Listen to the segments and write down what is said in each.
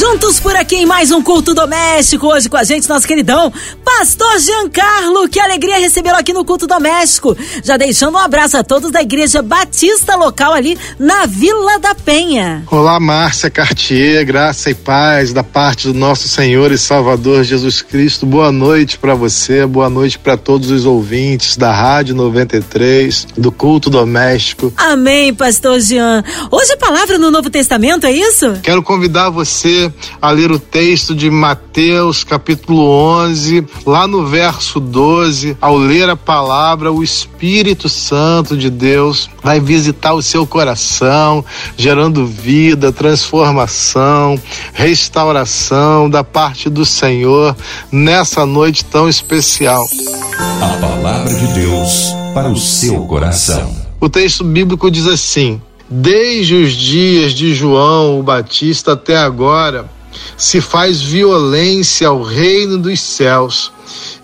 Juntos por aqui em mais um culto doméstico. Hoje com a gente, nosso queridão Pastor Giancarlo. Que alegria recebê-lo aqui no culto doméstico. Já deixando um abraço a todos da Igreja Batista local ali na Vila da Penha. Olá, Márcia Cartier. Graça e paz da parte do nosso Senhor e Salvador Jesus Cristo. Boa noite para você, boa noite para todos os ouvintes da Rádio 93, do culto doméstico. Amém, Pastor Jean. Hoje a palavra no Novo Testamento, é isso? Quero convidar você a ler o texto de Mateus, capítulo 11, lá no verso 12. Ao ler a palavra, o Espírito Santo de Deus vai visitar o seu coração, gerando vida, transformação, restauração da parte do Senhor nessa noite tão especial. A palavra de Deus para o seu coração. O texto bíblico diz assim: Desde os dias de João o Batista até agora, se faz violência ao reino dos céus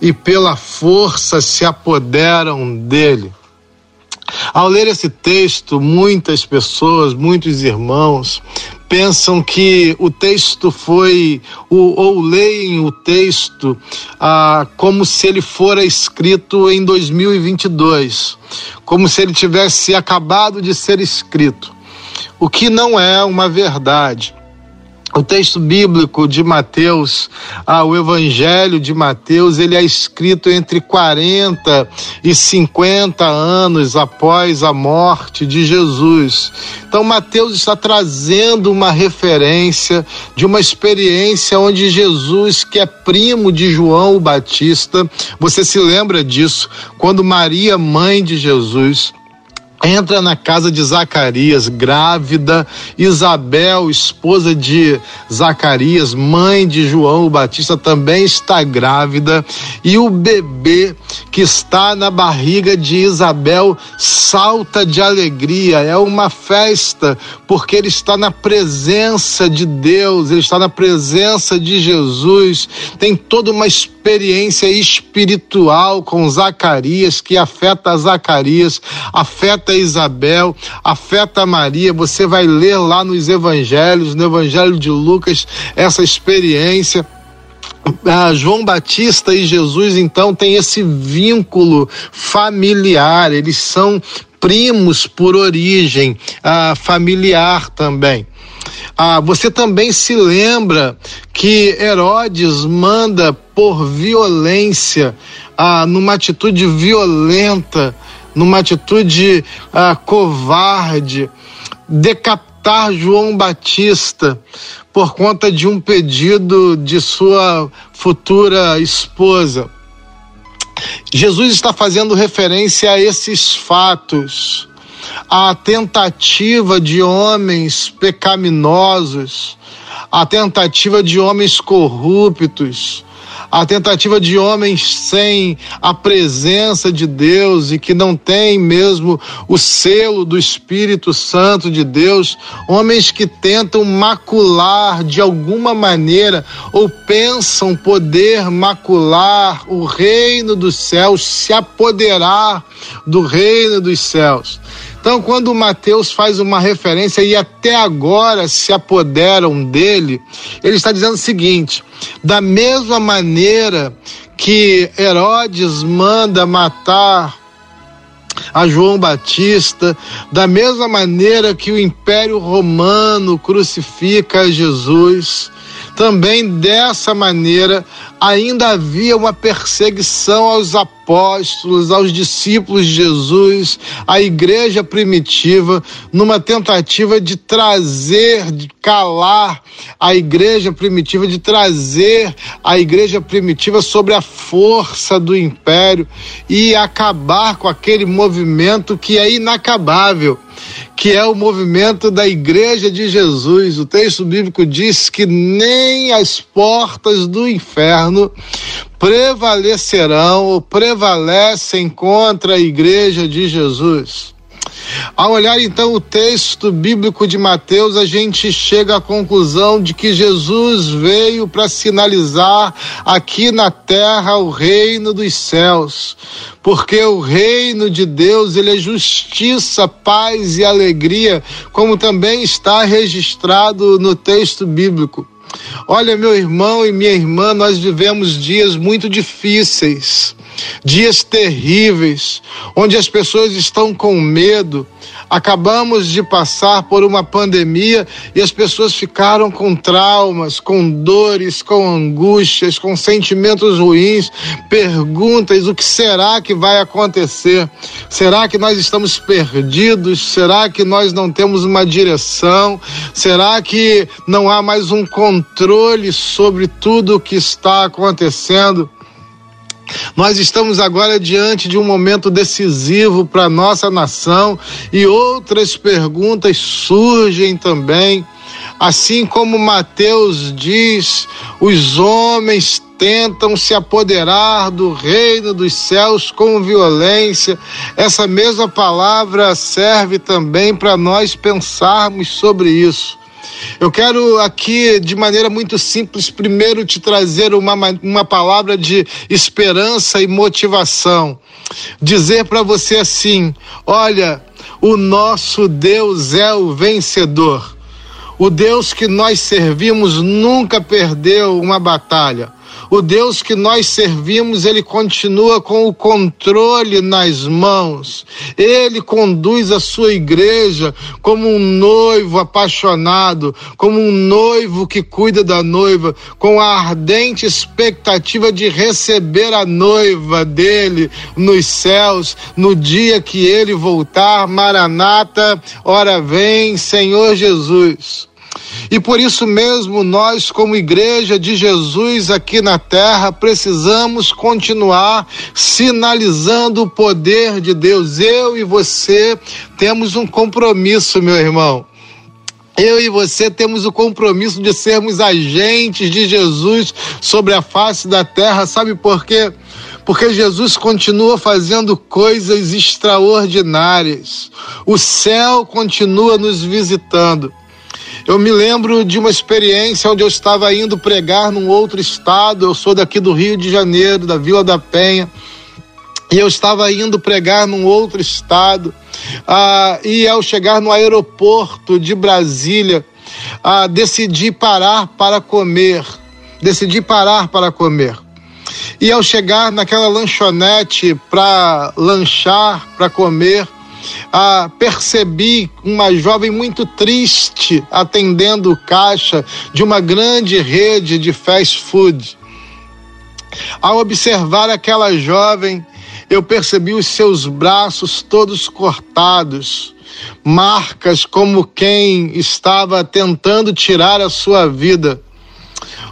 e pela força se apoderam dele. Ao ler esse texto, muitas pessoas, muitos irmãos, pensam que o texto foi, ou, ou leem o texto ah, como se ele fora escrito em 2022, como se ele tivesse acabado de ser escrito, o que não é uma verdade. O texto bíblico de Mateus, ah, o Evangelho de Mateus, ele é escrito entre 40 e 50 anos após a morte de Jesus. Então, Mateus está trazendo uma referência de uma experiência onde Jesus, que é primo de João o Batista, você se lembra disso, quando Maria, mãe de Jesus, entra na casa de Zacarias, grávida, Isabel, esposa de Zacarias, mãe de João o Batista, também está grávida, e o bebê que está na barriga de Isabel salta de alegria, é uma festa, porque ele está na presença de Deus, ele está na presença de Jesus, tem toda uma experiência espiritual com Zacarias, que afeta Zacarias, afeta Isabel, afeta Maria. Você vai ler lá nos evangelhos, no evangelho de Lucas, essa experiência. Ah, João Batista e Jesus, então, tem esse vínculo familiar, eles são primos por origem ah, familiar também. Ah, você também se lembra que Herodes manda por violência, ah, numa atitude violenta, numa atitude ah, covarde, decapitar João Batista por conta de um pedido de sua futura esposa. Jesus está fazendo referência a esses fatos a tentativa de homens pecaminosos, a tentativa de homens corruptos, a tentativa de homens sem a presença de Deus e que não têm mesmo o selo do Espírito Santo de Deus, homens que tentam macular de alguma maneira ou pensam poder macular o reino dos céus, se apoderar do reino dos céus. Então, quando Mateus faz uma referência e até agora se apoderam dele, ele está dizendo o seguinte: da mesma maneira que Herodes manda matar a João Batista, da mesma maneira que o Império Romano crucifica Jesus, também dessa maneira ainda havia uma perseguição aos apóstolos, aos discípulos de Jesus, à igreja primitiva, numa tentativa de trazer, de calar a igreja primitiva, de trazer a igreja primitiva sobre a força do império e acabar com aquele movimento que é inacabável que é o movimento da Igreja de Jesus. O texto bíblico diz que nem as portas do inferno prevalecerão ou prevalecem contra a Igreja de Jesus. Ao olhar então o texto bíblico de Mateus, a gente chega à conclusão de que Jesus veio para sinalizar aqui na terra o reino dos céus. Porque o reino de Deus, ele é justiça, paz e alegria, como também está registrado no texto bíblico. Olha, meu irmão e minha irmã, nós vivemos dias muito difíceis dias terríveis, onde as pessoas estão com medo. Acabamos de passar por uma pandemia e as pessoas ficaram com traumas, com dores, com angústias, com sentimentos ruins, perguntas: o que será que vai acontecer? Será que nós estamos perdidos? Será que nós não temos uma direção? Será que não há mais um controle sobre tudo o que está acontecendo? Nós estamos agora diante de um momento decisivo para nossa nação e outras perguntas surgem também. Assim como Mateus diz, os homens tentam se apoderar do reino dos céus com violência. Essa mesma palavra serve também para nós pensarmos sobre isso. Eu quero aqui, de maneira muito simples, primeiro te trazer uma, uma palavra de esperança e motivação. Dizer para você assim: olha, o nosso Deus é o vencedor. O Deus que nós servimos nunca perdeu uma batalha. O Deus que nós servimos, ele continua com o controle nas mãos. Ele conduz a sua igreja como um noivo apaixonado, como um noivo que cuida da noiva, com a ardente expectativa de receber a noiva dele nos céus, no dia que ele voltar. Maranata, ora vem, Senhor Jesus. E por isso mesmo, nós, como Igreja de Jesus aqui na terra, precisamos continuar sinalizando o poder de Deus. Eu e você temos um compromisso, meu irmão. Eu e você temos o compromisso de sermos agentes de Jesus sobre a face da terra. Sabe por quê? Porque Jesus continua fazendo coisas extraordinárias. O céu continua nos visitando. Eu me lembro de uma experiência onde eu estava indo pregar num outro estado. Eu sou daqui do Rio de Janeiro, da Vila da Penha. E eu estava indo pregar num outro estado. Ah, e ao chegar no aeroporto de Brasília, ah, decidi parar para comer. Decidi parar para comer. E ao chegar naquela lanchonete para lanchar, para comer, ah, percebi uma jovem muito triste atendendo o caixa de uma grande rede de fast food. Ao observar aquela jovem, eu percebi os seus braços todos cortados, marcas como quem estava tentando tirar a sua vida.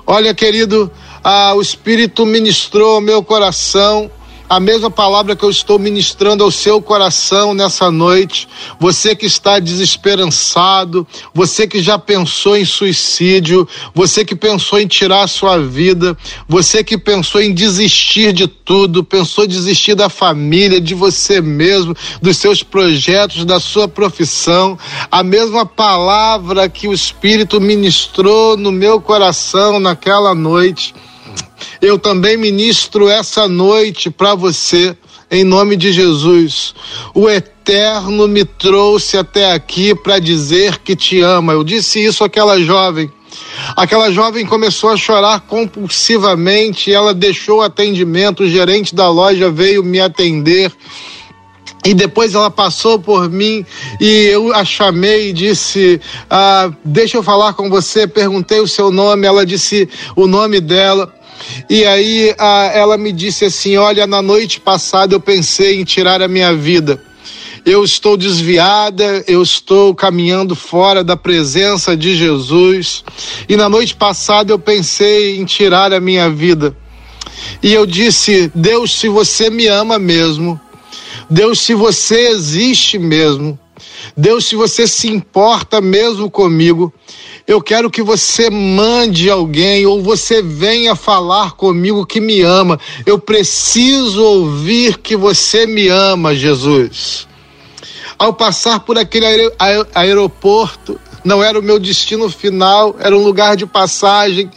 Olha, querido, ah, o Espírito ministrou ao meu coração a mesma palavra que eu estou ministrando ao seu coração nessa noite. Você que está desesperançado, você que já pensou em suicídio, você que pensou em tirar a sua vida, você que pensou em desistir de tudo, pensou em desistir da família, de você mesmo, dos seus projetos, da sua profissão. A mesma palavra que o Espírito ministrou no meu coração naquela noite eu também ministro essa noite para você, em nome de Jesus. O Eterno me trouxe até aqui para dizer que te ama. Eu disse isso àquela jovem. Aquela jovem começou a chorar compulsivamente, ela deixou o atendimento, o gerente da loja veio me atender. E depois ela passou por mim e eu a chamei e disse: ah, Deixa eu falar com você. Perguntei o seu nome, ela disse o nome dela. E aí a, ela me disse assim: Olha, na noite passada eu pensei em tirar a minha vida. Eu estou desviada, eu estou caminhando fora da presença de Jesus. E na noite passada eu pensei em tirar a minha vida. E eu disse: Deus, se você me ama mesmo, Deus, se você existe mesmo, Deus, se você se importa mesmo comigo, eu quero que você mande alguém ou você venha falar comigo que me ama. Eu preciso ouvir que você me ama, Jesus. Ao passar por aquele aeroporto, não era o meu destino final, era um lugar de passagem.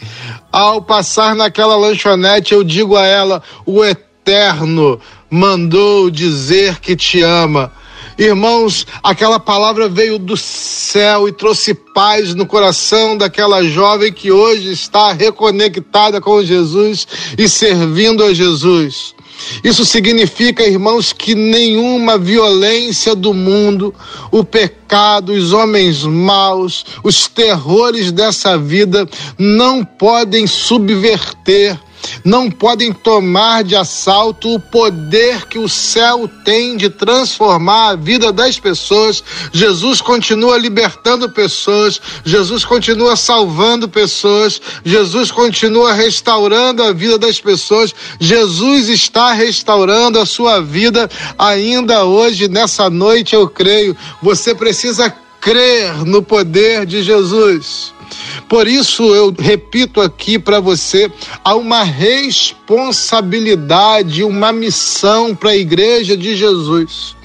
Ao passar naquela lanchonete, eu digo a ela: o Eterno mandou dizer que te ama. Irmãos, aquela palavra veio do céu e trouxe paz no coração daquela jovem que hoje está reconectada com Jesus e servindo a Jesus. Isso significa, irmãos, que nenhuma violência do mundo, o pecado, os homens maus, os terrores dessa vida não podem subverter não podem tomar de assalto o poder que o céu tem de transformar a vida das pessoas. Jesus continua libertando pessoas, Jesus continua salvando pessoas, Jesus continua restaurando a vida das pessoas. Jesus está restaurando a sua vida ainda hoje, nessa noite, eu creio. Você precisa crer no poder de Jesus. Por isso eu repito aqui para você, há uma responsabilidade, uma missão para a igreja de Jesus.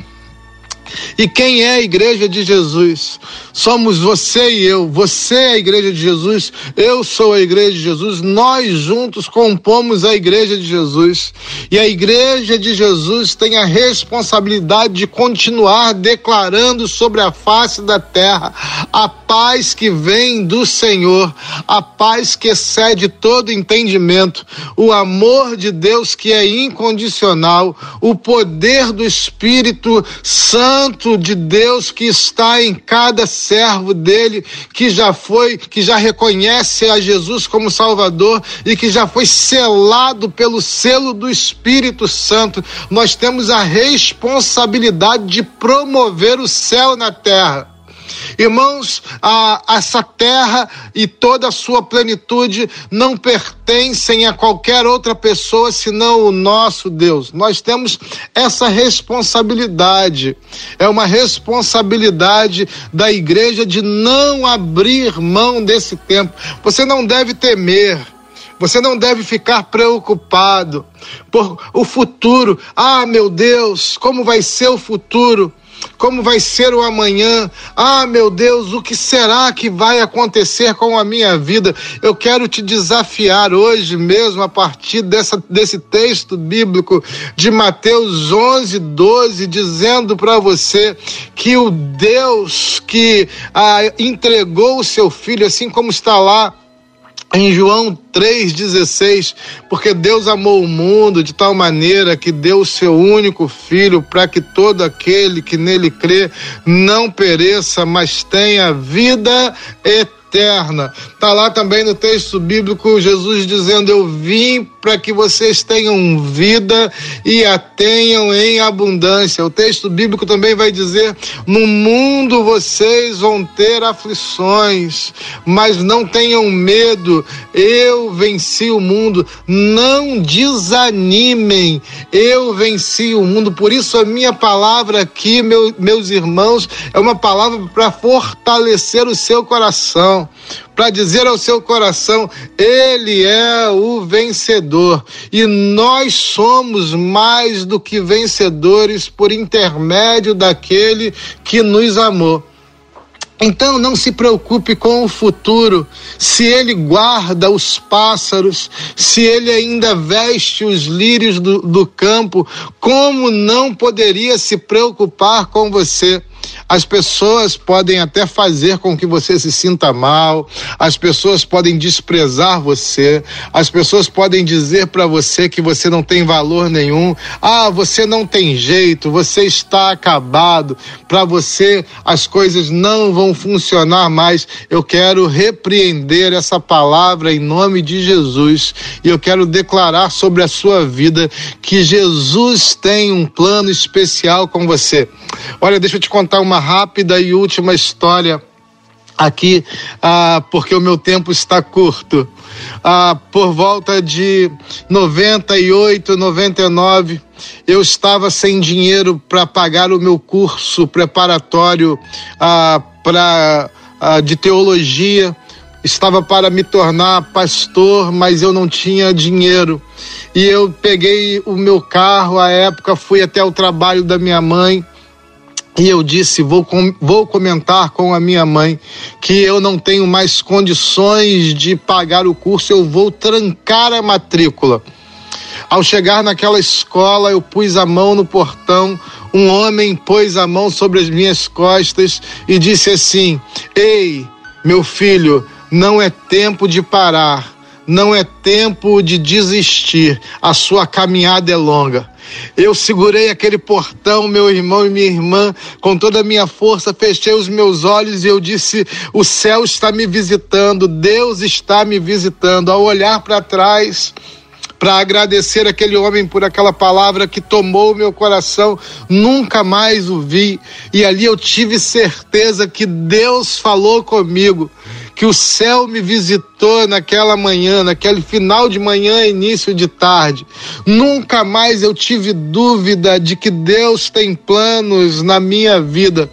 E quem é a igreja de Jesus? Somos você e eu. Você é a igreja de Jesus, eu sou a igreja de Jesus. Nós juntos compomos a igreja de Jesus. E a igreja de Jesus tem a responsabilidade de continuar declarando sobre a face da terra a paz que vem do Senhor, a paz que excede todo entendimento, o amor de Deus que é incondicional, o poder do Espírito Santo De Deus que está em cada servo dele, que já foi, que já reconhece a Jesus como Salvador e que já foi selado pelo selo do Espírito Santo. Nós temos a responsabilidade de promover o céu na terra. Irmãos, a, essa terra e toda a sua plenitude não pertencem a qualquer outra pessoa senão o nosso Deus. Nós temos essa responsabilidade. É uma responsabilidade da igreja de não abrir mão desse tempo. Você não deve temer. Você não deve ficar preocupado por o futuro. Ah, meu Deus, como vai ser o futuro? Como vai ser o amanhã. Ah, meu Deus, o que será que vai acontecer com a minha vida? Eu quero te desafiar hoje mesmo, a partir dessa, desse texto bíblico de Mateus 11, 12, dizendo para você que o Deus que ah, entregou o seu filho, assim como está lá em João 3,16, porque Deus amou o mundo de tal maneira que deu o seu único filho para que todo aquele que nele crê não pereça, mas tenha vida eterna eterna. Está lá também no texto bíblico Jesus dizendo: Eu vim para que vocês tenham vida e a tenham em abundância. O texto bíblico também vai dizer: No mundo vocês vão ter aflições, mas não tenham medo. Eu venci o mundo. Não desanimem. Eu venci o mundo. Por isso a minha palavra aqui, meu, meus irmãos, é uma palavra para fortalecer o seu coração para dizer ao seu coração: Ele é o vencedor e nós somos mais do que vencedores por intermédio daquele que nos amou. Então não se preocupe com o futuro, se ele guarda os pássaros, se ele ainda veste os lírios do, do campo, como não poderia se preocupar com você? As pessoas podem até fazer com que você se sinta mal, as pessoas podem desprezar você, as pessoas podem dizer para você que você não tem valor nenhum. Ah, você não tem jeito, você está acabado, para você as coisas não vão funcionar mais. Eu quero repreender essa palavra em nome de Jesus e eu quero declarar sobre a sua vida que Jesus tem um plano especial com você. Olha, deixa eu te contar uma rápida e última história aqui, ah, porque o meu tempo está curto. Ah, por volta de 98, 99, eu estava sem dinheiro para pagar o meu curso preparatório ah, para ah, de teologia. Estava para me tornar pastor, mas eu não tinha dinheiro. E eu peguei o meu carro, à época fui até o trabalho da minha mãe E eu disse: vou, com, vou comentar com a minha mãe que eu não tenho mais condições de pagar o curso, eu vou trancar a matrícula. Ao chegar naquela escola, eu pus a mão no portão, um homem pôs a mão sobre as minhas costas e disse assim: Ei, meu filho, não é tempo de parar, não é tempo de desistir, a sua caminhada é longa. Eu segurei aquele portão, meu irmão e minha irmã, com toda a minha força, fechei os meus olhos e eu disse: O céu está me visitando, Deus está me visitando. Ao olhar para trás, para agradecer aquele homem por aquela palavra que tomou meu coração, nunca mais o vi. E ali eu tive certeza que Deus falou comigo, que o céu me visitou naquela manhã, naquele final de manhã, início de tarde. Nunca mais eu tive dúvida de que Deus tem planos na minha vida.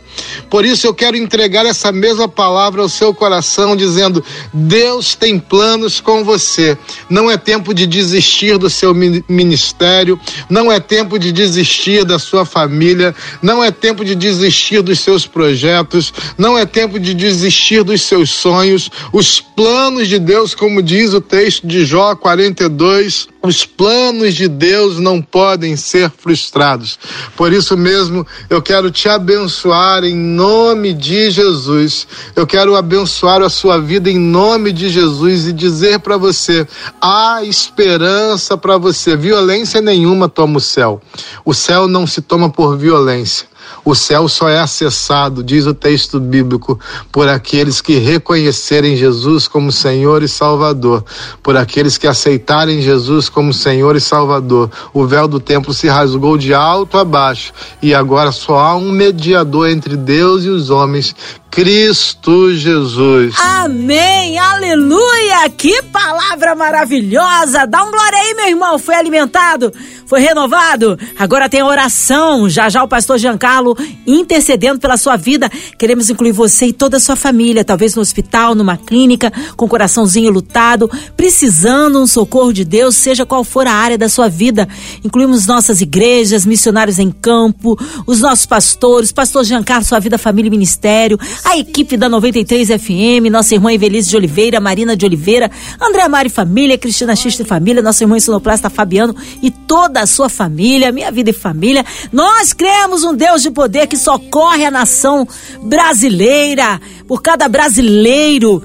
Por isso eu quero entregar essa mesma palavra ao seu coração, dizendo: Deus tem planos com você. Não é tempo de desistir do seu ministério, não é tempo de desistir da sua família, não é tempo de desistir dos seus projetos, não é tempo de desistir dos seus sonhos. Os planos de Deus, como diz o texto de Jó 42, os planos de Deus não podem ser frustrados. Por isso mesmo, eu quero te abençoar em nome de Jesus. Eu quero abençoar a sua vida em nome de Jesus e dizer para você: há esperança para você. Violência nenhuma toma o céu. O céu não se toma por violência. O céu só é acessado, diz o texto bíblico, por aqueles que reconhecerem Jesus como Senhor e Salvador, por aqueles que aceitarem Jesus como Senhor e Salvador. O véu do templo se rasgou de alto a baixo e agora só há um mediador entre Deus e os homens, Cristo Jesus. Amém, aleluia! Que palavra maravilhosa! Dá um glória aí, meu irmão. Foi alimentado, foi renovado. Agora tem a oração. Já já o pastor Giancarlo intercedendo pela sua vida. Queremos incluir você e toda a sua família, talvez no hospital, numa clínica, com o coraçãozinho lutado, precisando um socorro de Deus, seja qual for a área da sua vida. Incluímos nossas igrejas, missionários em campo, os nossos pastores, pastor Giancarlo, sua vida, família e ministério a equipe da 93 FM, nossa irmã Evelise de Oliveira, Marina de Oliveira, André Mari Família, Cristina Xista e Família, nossa irmã Sonoplasta Fabiano e toda a sua família, minha vida e família. Nós cremos um Deus de poder que socorre a nação brasileira, por cada brasileiro,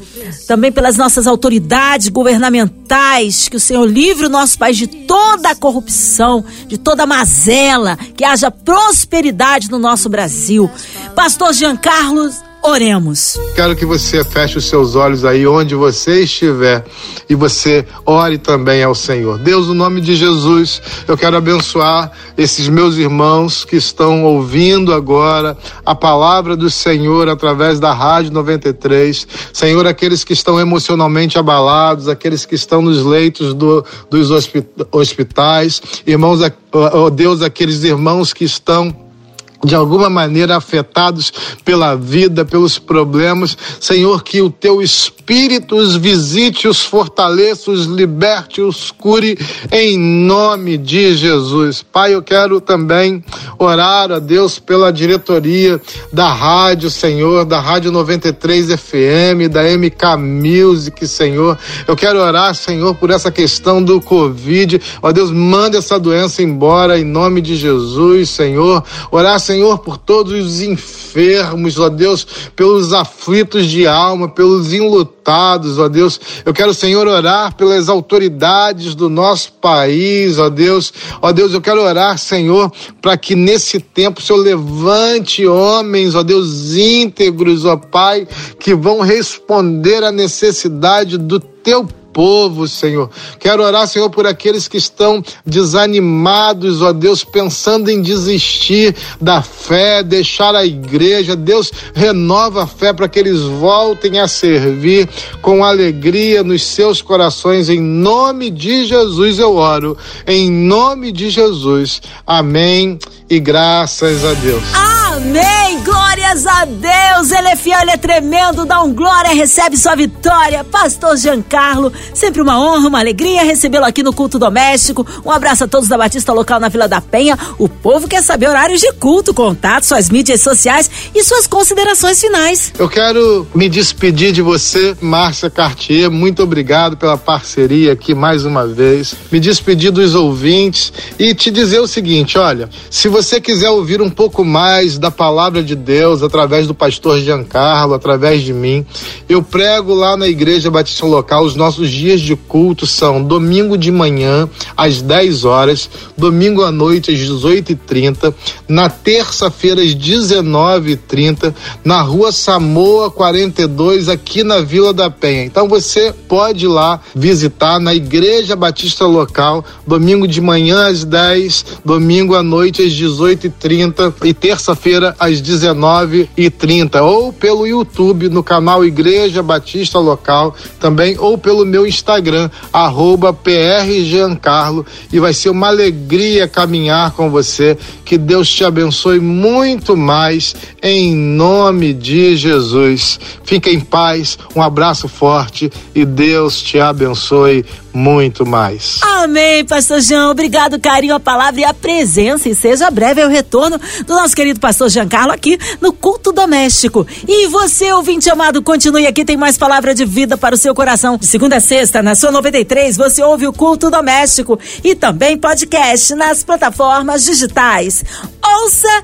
também pelas nossas autoridades governamentais, que o Senhor livre o nosso país de toda a corrupção, de toda a mazela, que haja prosperidade no nosso Brasil. Pastor Jean Carlos, Oremos. Quero que você feche os seus olhos aí onde você estiver e você ore também ao Senhor. Deus, no nome de Jesus, eu quero abençoar esses meus irmãos que estão ouvindo agora a palavra do Senhor através da Rádio 93. Senhor, aqueles que estão emocionalmente abalados, aqueles que estão nos leitos do, dos hospitais, irmãos, oh Deus, aqueles irmãos que estão de alguma maneira afetados pela vida, pelos problemas. Senhor, que o teu Espírito os visite, os fortaleça, os liberte, os cure, em nome de Jesus. Pai, eu quero também orar a Deus pela diretoria da rádio, Senhor, da Rádio 93 FM, da MK Music, Senhor. Eu quero orar, Senhor, por essa questão do Covid. Ó Deus, manda essa doença embora em nome de Jesus, Senhor. Orar, Senhor Senhor, por todos os enfermos, ó Deus, pelos aflitos de alma, pelos enlutados, ó Deus. Eu quero, Senhor, orar pelas autoridades do nosso país, ó Deus. Ó Deus, eu quero orar, Senhor, para que nesse tempo o Senhor levante homens, ó Deus, íntegros, ó Pai, que vão responder à necessidade do teu povo, Senhor. Quero orar, Senhor, por aqueles que estão desanimados, ó Deus, pensando em desistir da fé, deixar a igreja. Deus, renova a fé para que eles voltem a servir com alegria nos seus corações. Em nome de Jesus eu oro. Em nome de Jesus. Amém e graças a Deus. Amém Amém! Glórias a Deus! Ele é fiel, ele é tremendo, dá um glória, recebe sua vitória. Pastor Giancarlo, sempre uma honra, uma alegria recebê-lo aqui no culto doméstico. Um abraço a todos da Batista Local na Vila da Penha. O povo quer saber horários de culto, contato, suas mídias sociais e suas considerações finais. Eu quero me despedir de você, Márcia Cartier. Muito obrigado pela parceria aqui mais uma vez. Me despedir dos ouvintes e te dizer o seguinte: olha, se você quiser ouvir um pouco mais da palavra de Deus através do pastor Giancarlo, através de mim. Eu prego lá na Igreja Batista Local. Os nossos dias de culto são domingo de manhã, às 10 horas, domingo à noite, às 18h30, na terça-feira, às 19h30, na rua Samoa 42, aqui na Vila da Penha. Então você pode ir lá visitar na Igreja Batista Local, domingo de manhã às 10, domingo à noite às 18h30 e terça-feira às 19h30, ou pelo YouTube no canal Igreja Batista Local, também, ou pelo meu Instagram, arroba PRGiancarlo, e vai ser uma alegria caminhar com você. Que Deus te abençoe muito mais, em nome de Jesus. Fique em paz, um abraço forte e Deus te abençoe muito mais. Amém, pastor João. Obrigado, carinho, a palavra e a presença. E seja breve o retorno do nosso querido pastor Giancarlo aqui no culto doméstico. E você, ouvinte amado, continue aqui, tem mais palavra de vida para o seu coração. De segunda a sexta, na sua 93, você ouve o culto doméstico e também podcast nas plataformas digitais. Ouça